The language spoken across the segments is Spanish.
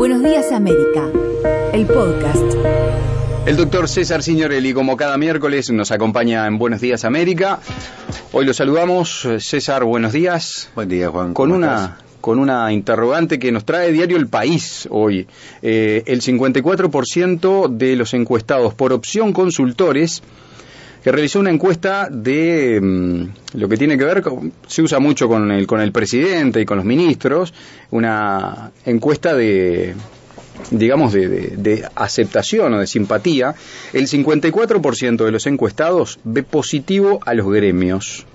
Buenos días América, el podcast. El doctor César Signorelli, como cada miércoles, nos acompaña en Buenos Días América. Hoy lo saludamos. César, buenos días. Buen día, Juan. Con una, con una interrogante que nos trae diario El País hoy. Eh, el 54% de los encuestados por opción consultores que realizó una encuesta de mm, lo que tiene que ver, con, se usa mucho con el, con el presidente y con los ministros, una encuesta de digamos, de, de, de, aceptación o de simpatía, el 54% de los encuestados ve positivo a los gremios.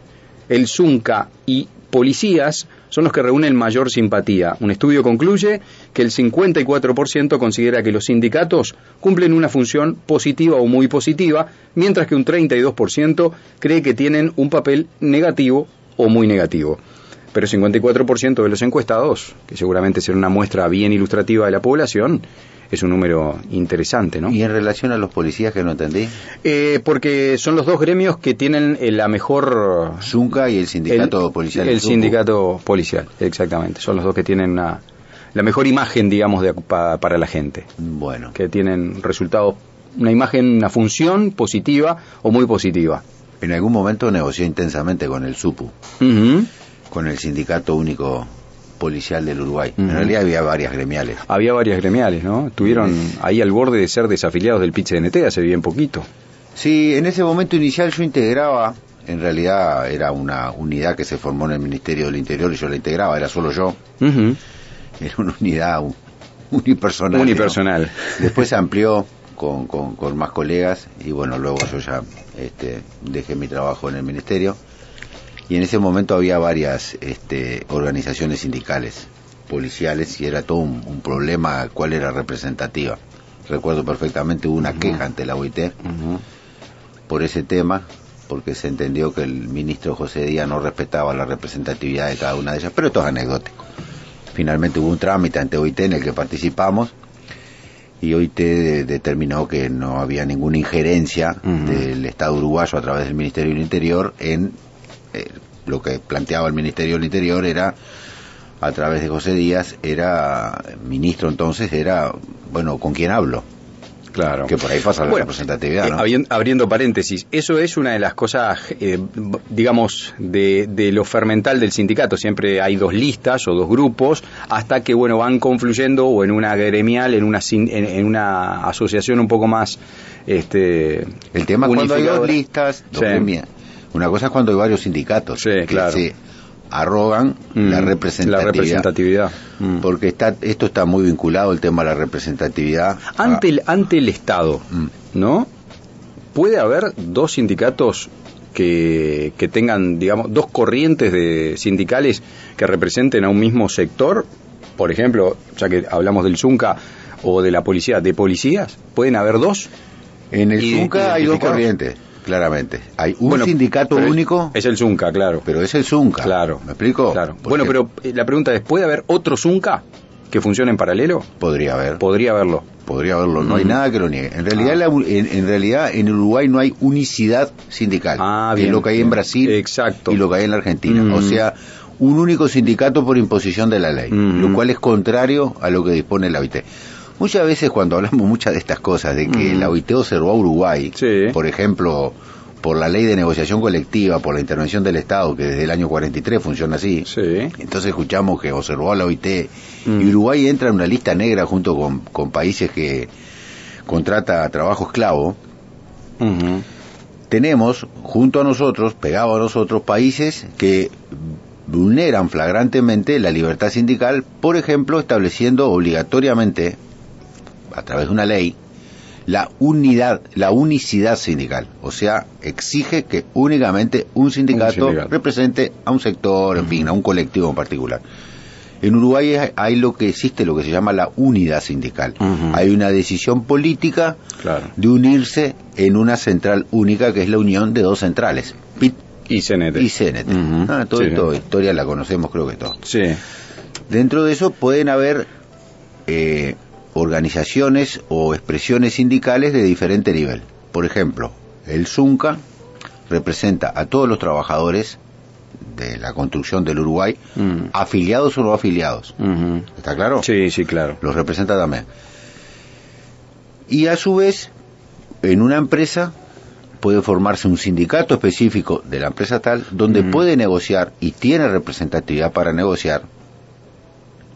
El Zunca y policías son los que reúnen mayor simpatía. Un estudio concluye que el 54% considera que los sindicatos cumplen una función positiva o muy positiva, mientras que un 32% cree que tienen un papel negativo o muy negativo. Pero el 54% de los encuestados, que seguramente será una muestra bien ilustrativa de la población, es un número interesante, ¿no? ¿Y en relación a los policías que no entendí? Eh, porque son los dos gremios que tienen eh, la mejor... Zunca y el sindicato el, policial. El sindicato policial, exactamente. Son los dos que tienen una, la mejor imagen, digamos, de, pa, para la gente. Bueno. Que tienen resultados, una imagen, una función positiva o muy positiva. En algún momento negoció intensamente con el SUPU, uh -huh. con el Sindicato Único policial del Uruguay. Uh -huh. En realidad había varias gremiales. Había varias gremiales, ¿no? Estuvieron sí. ahí al borde de ser desafiliados del PIT-CNT hace bien poquito. Sí, en ese momento inicial yo integraba, en realidad era una unidad que se formó en el Ministerio del Interior y yo la integraba, era solo yo. Uh -huh. Era una unidad unipersonal. Unipersonal. ¿no? Después se amplió con, con, con, más colegas y bueno, luego yo ya este, dejé mi trabajo en el Ministerio y en ese momento había varias este, organizaciones sindicales policiales y era todo un, un, problema cuál era representativa. Recuerdo perfectamente hubo una uh -huh. queja ante la OIT uh -huh. por ese tema, porque se entendió que el ministro José Díaz no respetaba la representatividad de cada una de ellas, pero esto es anecdótico. Finalmente hubo un trámite ante OIT en el que participamos y OIT determinó que no había ninguna injerencia uh -huh. del Estado uruguayo a través del Ministerio del Interior en eh, lo que planteaba el Ministerio del Interior era a través de José Díaz era ministro entonces era bueno con quién hablo Claro. Que por ahí pasa la bueno, representatividad, ¿no? Eh, abriendo paréntesis, eso es una de las cosas, eh, digamos, de, de, lo fermental del sindicato. Siempre hay dos listas o dos grupos hasta que, bueno, van confluyendo o en una gremial, en una, en, en una asociación un poco más... Este, El tema es cuando hay dos listas, dos sí. Una cosa es cuando hay varios sindicatos sí, que claro. se arrogan mm, la representatividad. La representatividad. Mm. Porque está, esto está muy vinculado el tema de la representatividad. Ante, a... el, ante el Estado, mm. ¿no? ¿Puede haber dos sindicatos que, que, tengan, digamos, dos corrientes de sindicales que representen a un mismo sector? Por ejemplo, ya que hablamos del Zunca o de la policía, ¿de policías? ¿Pueden haber dos? En el Zunca hay dos corrientes claramente. Hay un bueno, sindicato único. Es el Zunca, claro. Pero es el Zunca. Claro. ¿Me explico? Claro. Bueno, pero eh, la pregunta es, ¿puede haber otro Zunca que funcione en paralelo? Podría haber. Podría haberlo. Podría haberlo. No mm. hay nada que lo niegue. En realidad, ah. la, en, en, realidad, en Uruguay no hay unicidad sindical. Ah, bien. Que es lo que hay en Brasil. Exacto. Y lo que hay en la Argentina. Mm. O sea, un único sindicato por imposición de la ley. Mm. Lo cual es contrario a lo que dispone la OIT. Muchas veces cuando hablamos muchas de estas cosas, de que la OIT observó a Uruguay, sí. por ejemplo, por la ley de negociación colectiva, por la intervención del Estado, que desde el año 43 funciona así. Sí. Entonces escuchamos que observó a la OIT mm. y Uruguay entra en una lista negra junto con, con países que contrata trabajo esclavo. Uh -huh. Tenemos junto a nosotros, pegado a nosotros, países que vulneran flagrantemente la libertad sindical, por ejemplo, estableciendo obligatoriamente, a través de una ley, la unidad, la unicidad sindical. O sea, exige que únicamente un sindicato, un sindicato. represente a un sector, en fin, a un colectivo en particular. En Uruguay hay lo que existe, lo que se llama la unidad sindical. Uh -huh. Hay una decisión política claro. de unirse en una central única que es la unión de dos centrales, PIT y CNT. Y CNT. Uh -huh. ah, todo sí. esto, historia la conocemos creo que todo. Sí. Dentro de eso pueden haber eh, organizaciones o expresiones sindicales de diferente nivel. Por ejemplo, el ZUNCA representa a todos los trabajadores de la construcción del Uruguay, Mm. afiliados o no afiliados. ¿Está claro? Sí, sí, claro. Los representa también. Y a su vez, en una empresa puede formarse un sindicato específico de la empresa tal, donde Mm. puede negociar y tiene representatividad para negociar.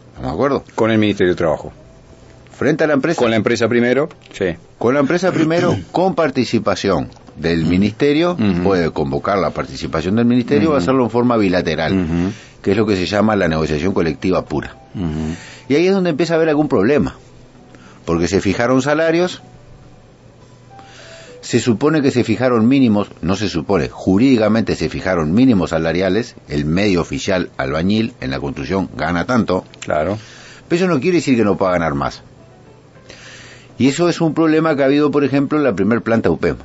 ¿Estamos de acuerdo? Con el Ministerio de Trabajo. Frente a la empresa. Con la empresa primero, sí. Con la empresa primero, con participación del ministerio, puede convocar la participación del ministerio o Ujú. hacerlo en forma bilateral, que es lo que se llama la negociación colectiva pura. Y ahí es donde empieza a haber algún problema, porque se fijaron salarios, se supone que se fijaron mínimos, no se supone, jurídicamente se fijaron mínimos salariales, el medio oficial albañil en la construcción gana tanto, Claro. pero eso no quiere decir que no pueda ganar más. Y eso es un problema que ha habido, por ejemplo, en la primer planta UPEM,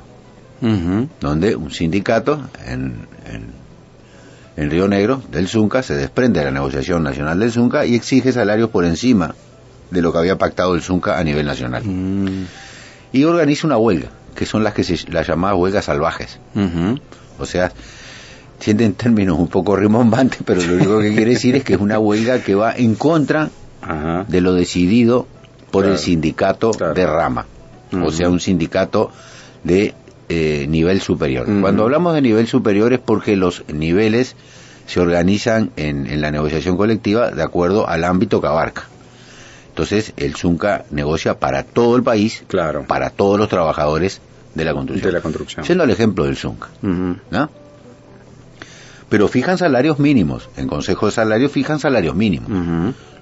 Ujú. donde un sindicato en, en, en Río Negro, del Zunca, se desprende de la negociación nacional del Zunca y exige salarios por encima de lo que había pactado el Zunca a nivel nacional. Mm. Y organiza una huelga, que son las que se las llamadas huelgas salvajes. O sea, sienten términos un poco rimbombantes, pero lo único que quiere decir es que es una huelga que va en contra Ajá. de lo decidido por Claro. el sindicato Claro. de rama, o sea, un sindicato de eh, nivel superior. Cuando hablamos de nivel superior es porque los niveles se organizan en, en la negociación colectiva de acuerdo al ámbito que abarca. Entonces, el ZUNCA negocia para todo el país, Claro. para todos los trabajadores de la construcción. De la construcción. Siendo el ejemplo del ZUNCA. Pero fijan salarios mínimos. En Consejo de Salarios fijan salarios mínimos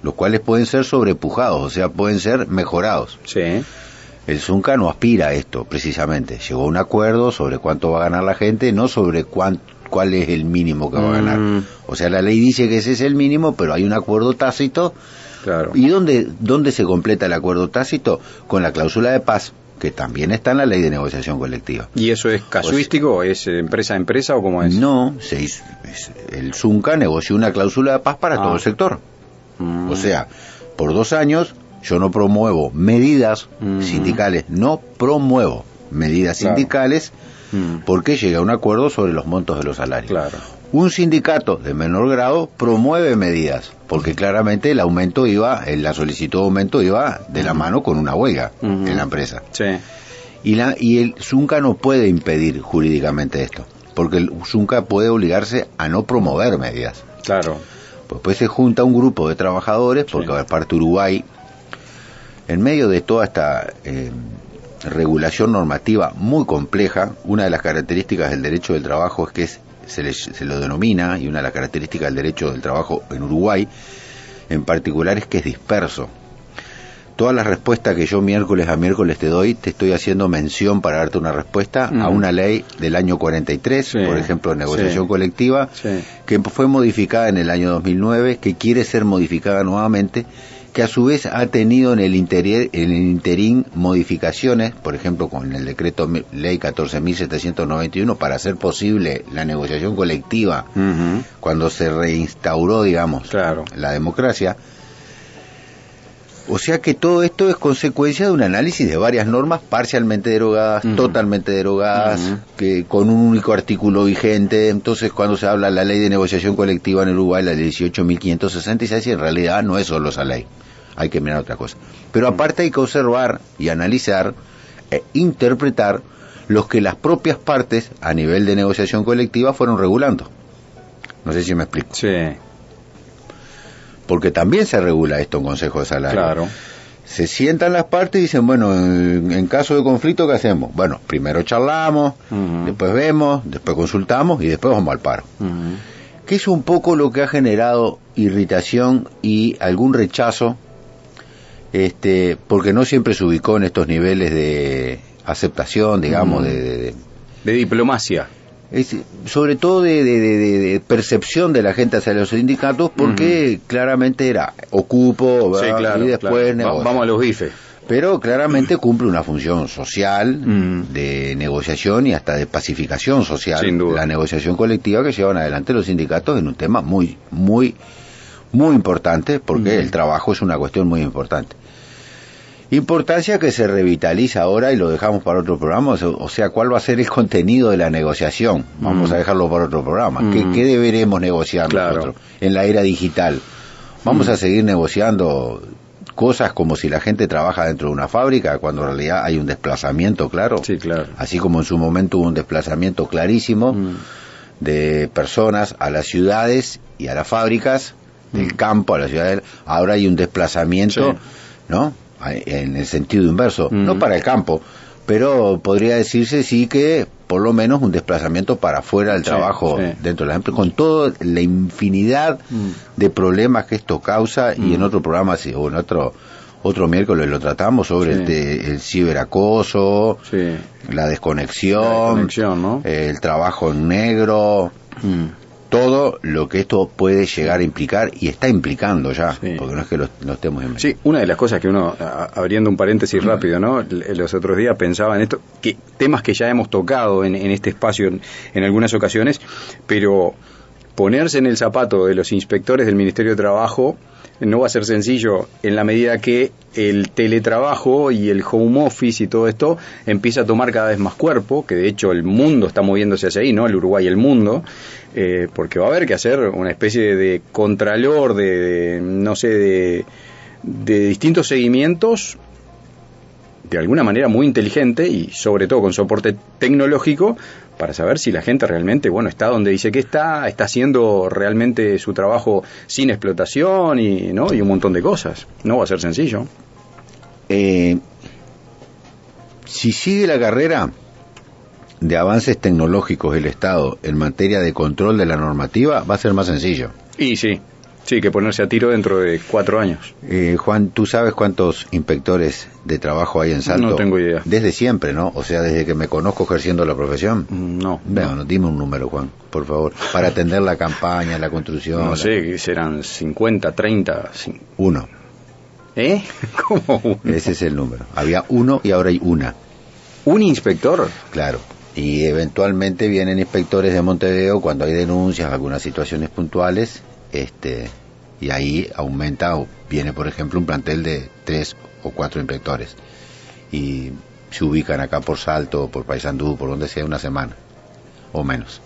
los cuales pueden ser sobrepujados, o sea, pueden ser mejorados. Sí. El Zunca no aspira a esto, precisamente. Llegó a un acuerdo sobre cuánto va a ganar la gente, no sobre cuán- cuál es el mínimo que va a ganar. Mm. O sea, la ley dice que ese es el mínimo, pero hay un acuerdo tácito. Claro. ¿Y dónde, dónde se completa el acuerdo tácito? Con la cláusula de paz, que también está en la ley de negociación colectiva. ¿Y eso es casuístico? ¿Es empresa a empresa o cómo es? No, se hizo- es- el Zunca negoció una cláusula de paz para Ah. todo el sector. Mm. O sea, por dos años yo no promuevo medidas Ujú. sindicales, no promuevo medidas Claro. sindicales Mm. porque llega a un acuerdo sobre los montos de los salarios. Claro. Un sindicato de menor grado promueve medidas porque claramente el aumento iba, eh, la solicitud de aumento iba de la mano con una huelga en la empresa. Sí. Y, la, y el Zunca no puede impedir jurídicamente esto, porque el Zunca puede obligarse a no promover medidas. Claro. Pues, pues se junta un grupo de trabajadores, porque Sí. aparte Uruguay, en medio de toda esta eh, regulación normativa muy compleja, una de las características del derecho del trabajo es que es- se, le- se lo denomina, y una de las características del derecho del trabajo en Uruguay, en particular es que es disperso. Todas las respuestas que yo miércoles a miércoles te doy, te estoy haciendo mención para darte una respuesta a una ley del año 43, Sí, por ejemplo, de negociación sí. colectiva, Sí. que fue modificada en el año 2009, que quiere ser modificada nuevamente, que a su vez ha tenido en el, interior, en el interín modificaciones, por ejemplo, con el decreto ley 14.791, para hacer posible la negociación colectiva cuando se reinstauró, digamos, Claro. la democracia. O sea que todo esto es consecuencia de un análisis de varias normas parcialmente derogadas, totalmente derogadas, que con un único artículo vigente. Entonces, cuando se habla de la ley de negociación colectiva en Uruguay, la ley 18.566, en realidad no es solo esa ley. Hay que mirar otra cosa. Pero aparte hay que observar y analizar e interpretar los que las propias partes a nivel de negociación colectiva fueron regulando. No sé si me explico Sí. porque también se regula esto en Consejo de Salario. Claro. Se sientan las partes y dicen, bueno, en, en caso de conflicto, ¿qué hacemos? Bueno, primero charlamos, después vemos, después consultamos y después vamos al paro. Ujú. Que es un poco lo que ha generado irritación y algún rechazo, este, porque no siempre se ubicó en estos niveles de aceptación, digamos, Mm. de- de- de, De diplomacia. es, sobre todo de, percepción de la gente hacia los sindicatos, porque claramente era ocupo Sí, y después claro. Va-. Vamos a los bifes. Pero claramente cumple una función social, Mm. de negociación y hasta de pacificación social. Sin duda. La negociación colectiva que llevan adelante los sindicatos en un tema muy, muy, muy importante, porque el trabajo es una cuestión muy importante. Importancia que se revitaliza ahora y lo dejamos para otro programa, o sea, ¿cuál va a ser el contenido de la negociación? Vamos Mm. a dejarlo para otro programa. Mm. ¿Qué, qué deberemos negociar Claro. nosotros en la era digital? ¿Vamos Mm. a seguir negociando cosas como si la gente trabaja dentro de una fábrica cuando en realidad hay un desplazamiento claro? Sí, claro. Así como en su momento hubo un desplazamiento clarísimo de personas a las ciudades y a las fábricas, del campo a las ciudades, ahora hay un desplazamiento, Sí. ¿no? En el sentido inverso, Mm. no para el campo, pero podría decirse sí que por lo menos un desplazamiento para afuera del Sí, trabajo sí. dentro de la empresa, con toda la infinidad Mm. de problemas que esto causa y en otro programa sí, o en otro otro miércoles lo tratamos sobre Sí. el, ciberacoso, la desconexión, La desconexión, ¿no? el trabajo en negro, Mm. Todo lo que esto puede llegar a implicar y está implicando ya, Sí. porque no es que lo, lo estemos inventando. Sí, una de las cosas que uno, a- abriendo un paréntesis rápido, ¿no? L- Los otros días pensaba en esto, que temas que ya hemos tocado en, en este espacio en, en algunas ocasiones, pero ponerse en el zapato de los inspectores del Ministerio de Trabajo no va a ser sencillo en la medida que el teletrabajo y el home office y todo esto empieza a tomar cada vez más cuerpo, que de hecho el mundo está moviéndose hacia ahí, ¿no? El Uruguay el mundo, eh, porque va a haber que hacer una especie de contralor, de, de, no sé, de, de distintos seguimientos de alguna manera muy inteligente y sobre todo con soporte tecnológico para saber si la gente realmente, bueno, está donde dice que está, está haciendo realmente su trabajo sin explotación y, ¿no? y un montón de cosas. No va a ser sencillo. Eh, si sigue la carrera de avances tecnológicos del Estado en materia de control de la normativa, va a ser más sencillo. Y sí, sí, que ponerse a tiro dentro de cuatro años. Eh, Juan, ¿tú sabes cuántos inspectores de trabajo hay en Salto? No tengo idea. Desde siempre, ¿no? O sea, desde que me conozco ejerciendo la profesión. Mm, No, Bueno, no, dime un número, Juan, por favor, para atender la campaña, la construcción. no la- sé, serán 50, 30, cin- Uno, ¿eh? ¿Cómo? uno? ese es el número. Había uno y ahora hay una, ¿Un inspector? claro. Y eventualmente vienen inspectores de Montevideo cuando hay denuncias, algunas situaciones puntuales, este, y ahí aumenta o viene, por ejemplo, un plantel de tres o cuatro inspectores. Y se ubican acá por Salto, por Paysandú, por donde sea, una semana, o menos.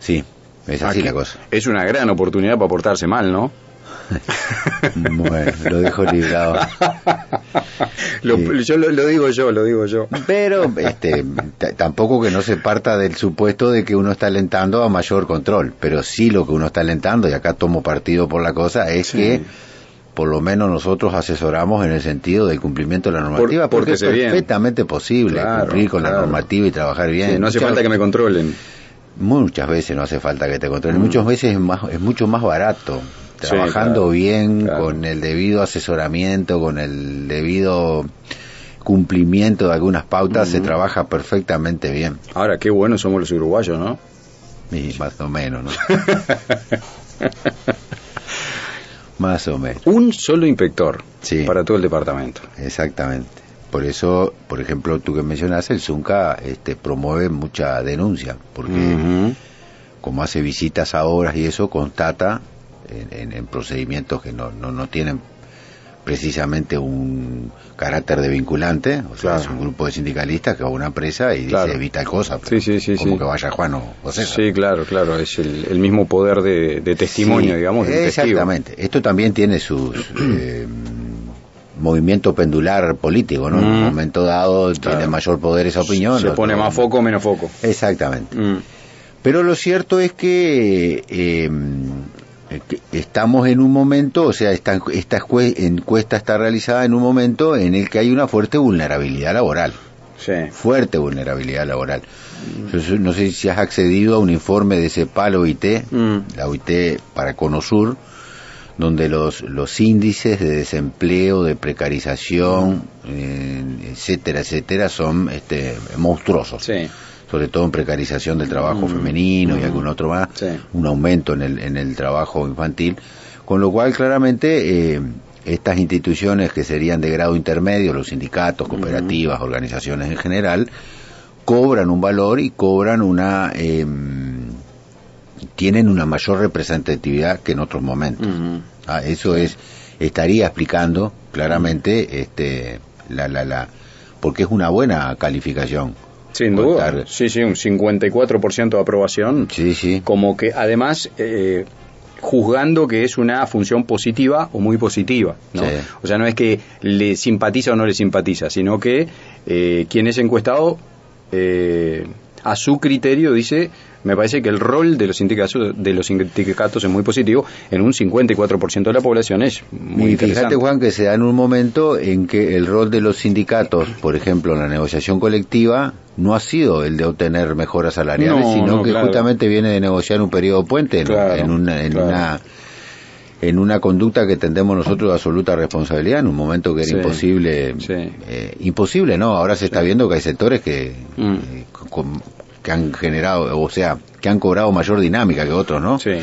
Sí, es así Aquí la cosa. Es una gran oportunidad para portarse mal, ¿no? Bueno, lo dejo librado. Lo- Sí. Yo lo, lo digo yo, lo digo yo. Pero este, tampoco que no se parta del supuesto de que uno está alentando a mayor control, pero sí lo que uno está alentando, y acá tomo partido por la cosa, es Sí. que por lo menos nosotros asesoramos en el sentido del cumplimiento de la normativa, Por- porque es bien. perfectamente posible Claro, cumplir con la normativa y trabajar bien. Sí, no hace Muchas- falta que me controlen. Muchas veces no hace falta que te controlen, Mm. muchas veces es, más, es mucho más barato. Sí, Trabajando claro, bien, claro. con el debido asesoramiento, con el debido cumplimiento de algunas pautas, se trabaja perfectamente bien. Ahora, qué buenos somos los uruguayos, ¿no? Y más o menos, ¿no? más o menos, Un solo inspector Sí. para todo el departamento. exactamente. Por eso, por ejemplo, tú que mencionaste, el Zunca este, promueve mucha denuncia, porque como hace visitas a horas y eso, constata en, en- en procedimientos que no, no, no tienen precisamente un carácter de vinculante, o sea, Claro. es un grupo de sindicalistas que va a una empresa y Claro. dice evita cosa, Sí, sí, sí, como que vaya Juan o, César. Sí, claro, claro. Es el, el mismo poder de, de testimonio, digamos, testigo. Exactamente. Esto también tiene su eh, movimiento pendular político, ¿no? En un Mm. momento dado tiene mayor poder esa opinión. Se pone más foco o menos foco. Exactamente. Mm. Pero lo cierto es que, eh, que estamos en un momento, o sea, esta, esta encuesta está realizada en un momento en el que hay una fuerte vulnerabilidad laboral. Sí. Fuerte vulnerabilidad laboral. Yo so- no sé si has accedido a un informe de CEPAL OIT, Mm. la OIT para Conosur, donde los, los índices de desempleo, de precarización, eh, etcétera, etcétera, son este, monstruosos Sí. Sobre todo en precarización del trabajo Mm, femenino y algún otro más, sí. un aumento en el, en el trabajo infantil, con lo cual claramente eh, estas instituciones que serían de grado intermedio, los sindicatos, cooperativas, organizaciones en general, cobran un valor y cobran una... eh, tienen una mayor representatividad que en otros momentos. Ah, eso es estaría explicando claramente, este, la, la, la, porque es una buena calificación. Sin duda. estar- Sí, sí, un 54% de aprobación. Sí, sí. Como que además eh, juzgando que es una función positiva o muy positiva. ¿no? Sí. O sea, no es que le simpatiza o no le simpatiza, sino que eh, quien es encuestado eh, a su criterio dice me parece que el rol de los sindicatos de los sindicatos es muy positivo en un 54% de la población es muy y interesante. fíjate, Juan, que se da en un momento en que el rol de los sindicatos, por ejemplo, en la negociación colectiva, no ha sido el de obtener mejoras salariales, No, sino no, que claro. justamente viene de negociar un periodo puente en, Claro, en una, en claro. una en una conducta que tendemos nosotros de absoluta responsabilidad en un momento que era Sí, imposible sí. eh, imposible no ahora se está viendo que hay sectores que Mm. eh, con- que han generado o sea que han cobrado mayor dinámica que otros no Sí.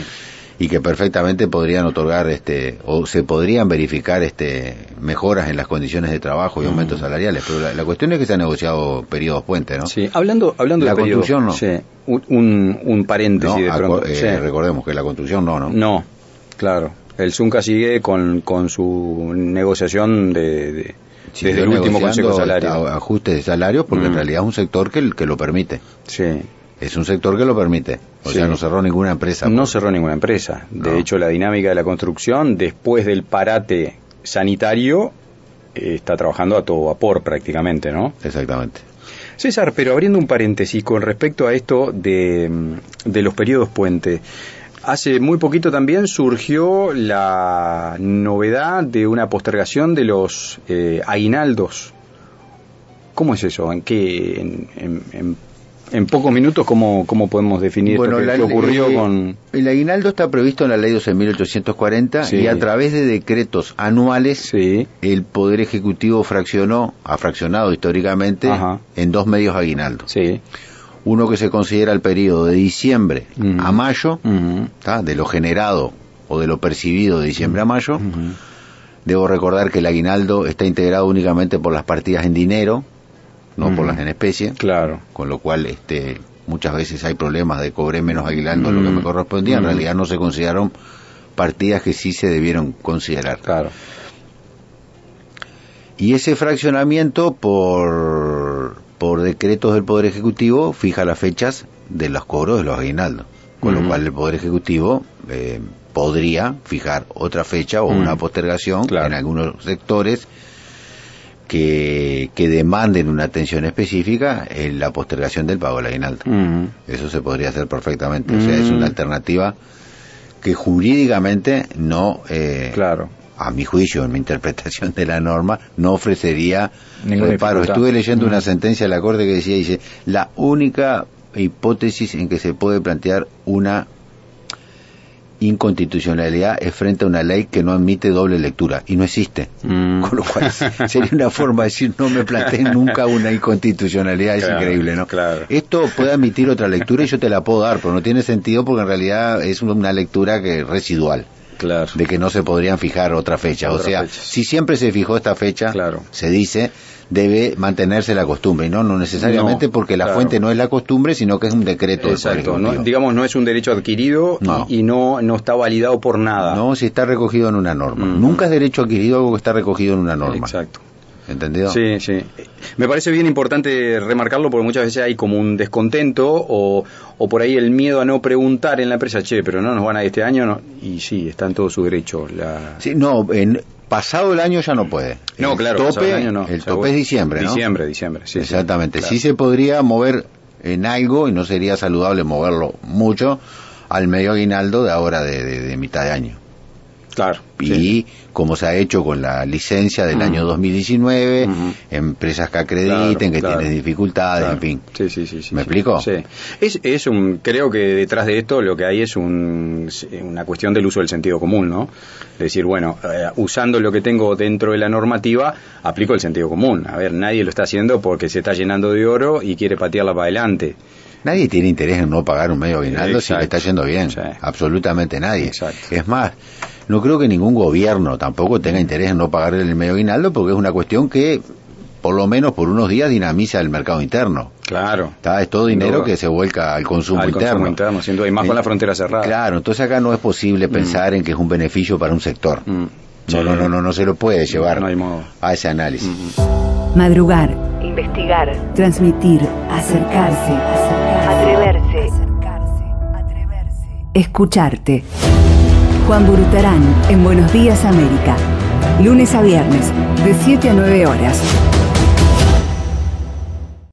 y que perfectamente podrían otorgar este o se podrían verificar este mejoras en las condiciones de trabajo y aumentos salariales pero la, la cuestión es que se han negociado periodos puentes no Sí, hablando, hablando La de periodo, construcción, no. sí, un, un, paréntesis No, de pronto. eh, sí. recordemos que la construcción no no No, claro. El Zunca sigue con, con su negociación de, de- desde el último Consejo Salario. ajustes de salarios porque en Mm. realidad es un sector que, que lo permite Sí. es un sector que lo permite o Sí. sea no cerró ninguna empresa No por- cerró ninguna empresa. De No. hecho, la dinámica de la construcción, después del parate sanitario, eh, está trabajando a todo vapor prácticamente, ¿no? exactamente César, pero abriendo un paréntesis con respecto a esto de, de los periodos puente. Hace muy poquito también surgió la novedad de una postergación de los eh, aguinaldos. ¿Cómo es eso? ¿En qué? En, en- en- en pocos minutos, ¿cómo, cómo podemos definir esto que, la- ocurrió eh, con...? el aguinaldo está previsto en la ley 12.840 Sí. y a través de decretos anuales Sí, el Poder Ejecutivo fraccionó, ha fraccionado históricamente, Ajá. en dos medios aguinaldos. sí. Uno que se considera el periodo de diciembre a mayo, de lo generado o de lo percibido de diciembre a mayo. Debo recordar que el aguinaldo está integrado únicamente por las partidas en dinero, no por las en especie, Claro. con lo cual este muchas veces hay problemas de cobré menos aguinaldo de lo que me correspondía. En realidad no se consideraron partidas que sí se debieron considerar. Claro. Y ese fraccionamiento por, por decretos del Poder Ejecutivo fija las fechas de los cobros de los aguinaldos. Con lo cual el Poder Ejecutivo eh, podría fijar otra fecha o Mm. una postergación Claro. en algunos sectores que, que demanden una atención específica en la postergación del pago del aguinaldo. Ujú. Eso se podría hacer perfectamente. O sea, es Mm. una alternativa que jurídicamente no, eh, Claro. A mi juicio, en mi interpretación de la norma, no ofrecería Ninguna reparo. dificultad. Estuve leyendo Mm. una sentencia de la Corte que decía, dice, la única hipótesis en que se puede plantear una inconstitucionalidad es frente a una ley que no admite doble lectura y no existe. Mm. Con lo cual sería una forma de decir no me planteen nunca una inconstitucionalidad, es Claro, increíble, ¿no? claro. Esto puede admitir otra lectura y yo te la puedo dar, pero no tiene sentido porque en realidad es una lectura que residual Claro. de que no se podrían fijar otra fecha. o sea, fecha. si siempre se fijó esta fecha, Claro. se dice, debe mantenerse la costumbre. Y no, no necesariamente No, porque la claro. fuente no es la costumbre, sino que es un decreto Exacto, no, digamos no es un derecho adquirido y- No. Y, no no está validado por nada. No, si está recogido en una norma. Mm. Nunca es derecho adquirido algo que está recogido en una norma. Exacto. ¿Entendido? Sí, sí. Me parece bien importante remarcarlo porque muchas veces hay como un descontento o, o por ahí el miedo a no preguntar en la empresa, che, pero no nos van a ir este año. No. Y sí, está en todo su derecho. La... Sí, no, en, pasado el año ya no puede. No, el claro, Tope, el año no. El tope es diciembre, ¿no? Diciembre, diciembre, sí. sí. Exactamente. Claro. Sí se podría mover en algo, y no sería saludable moverlo mucho, al medio aguinaldo de ahora de, de- de mitad de año. Claro. Y sí. como se ha hecho con la licencia del Mm. año 2019, Ujú. empresas que acrediten, Claro, que claro. tienen dificultades, Claro. en fin. Sí, sí, sí, sí, ¿Me sí. explico? Sí. Es, es un, creo que detrás de esto lo que hay es un, una cuestión del uso del sentido común, ¿no? Es decir, bueno, eh, usando lo que tengo dentro de la normativa, aplico el sentido común. A ver, nadie lo está haciendo porque se está llenando de oro y quiere patearla para adelante. Nadie tiene interés en no pagar un medio aguinaldo si le está yendo bien. Absolutamente nadie. Exacto. Es más, no creo que ningún gobierno tampoco tenga interés en no pagar el medio aguinaldo porque es una cuestión que, por lo menos por unos días, dinamiza el mercado interno. Claro. Está, es todo dinero que se vuelca al consumo Al interno. consumo interno, sin duda, y más con Eh, la frontera cerrada. Claro, entonces acá no es posible pensar en que es un beneficio para un sector. Mm. No, no, no, no, no se lo puede llevar No hay modo. a ese análisis. Madrugar, investigar, transmitir, acercarse, atreverse, escucharte. Juan Burutarán en Buenos Días América. Lunes a viernes, de 7 a 9 horas.